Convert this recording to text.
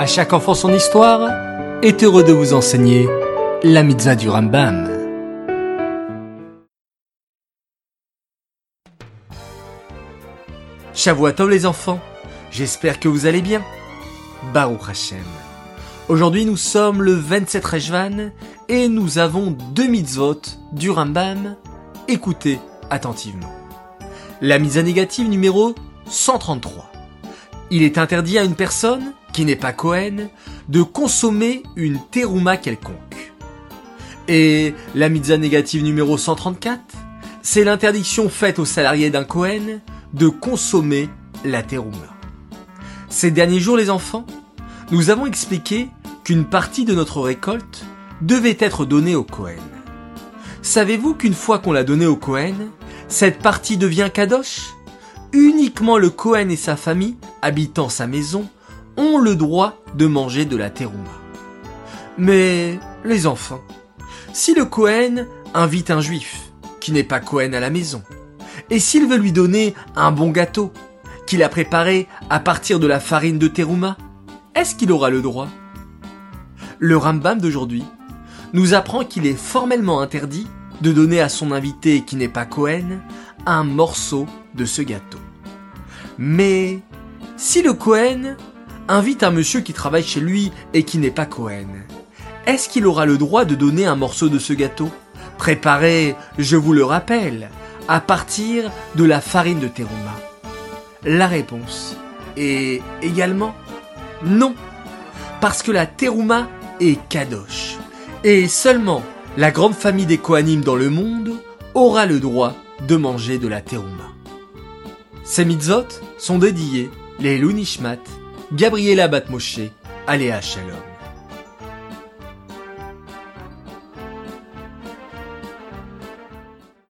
À chaque enfant son histoire est heureux de vous enseigner la mitzvah du Rambam. Shavuatov les enfants, j'espère que vous allez bien. Baruch Hashem. Aujourd'hui nous sommes le 27 Rejvan et nous avons deux mitzvot du Rambam. Écoutez attentivement. La mitzvah négative numéro 133. Il est interdit à une personne qui n'est pas Cohen de consommer une terouma quelconque. Et la mitzvah négative numéro 134, c'est l'interdiction faite aux salariés d'un Cohen de consommer la terouma. Ces derniers jours, les enfants, nous avons expliqué qu'une partie de notre récolte devait être donnée au Cohen. Savez-vous qu'une fois qu'on l'a donnée au Cohen, cette partie devient kadosh? Uniquement le Cohen et sa famille, habitant sa maison, ont le droit de manger de la terouma. Mais, les enfants, si le Cohen invite un juif, qui n'est pas Cohen à la maison, et s'il veut lui donner un bon gâteau, qu'il a préparé à partir de la farine de terouma, est-ce qu'il aura le droit? Le Rambam d'aujourd'hui nous apprend qu'il est formellement interdit de donner à son invité qui n'est pas Cohen un morceau de ce gâteau. Mais si le Cohen invite un monsieur qui travaille chez lui et qui n'est pas Cohen, est-ce qu'il aura le droit de donner un morceau de ce gâteau? Préparé, je vous le rappelle, à partir de la farine de terouma La réponse est également non. Parce que la terouma est kadosh. Et seulement la grande famille des Kohanim dans le monde aura le droit de manger de la terouma. Ces mitzvot sont dédiés les Lunishmat, Gabriela Batmoshe, Aléa Shalom.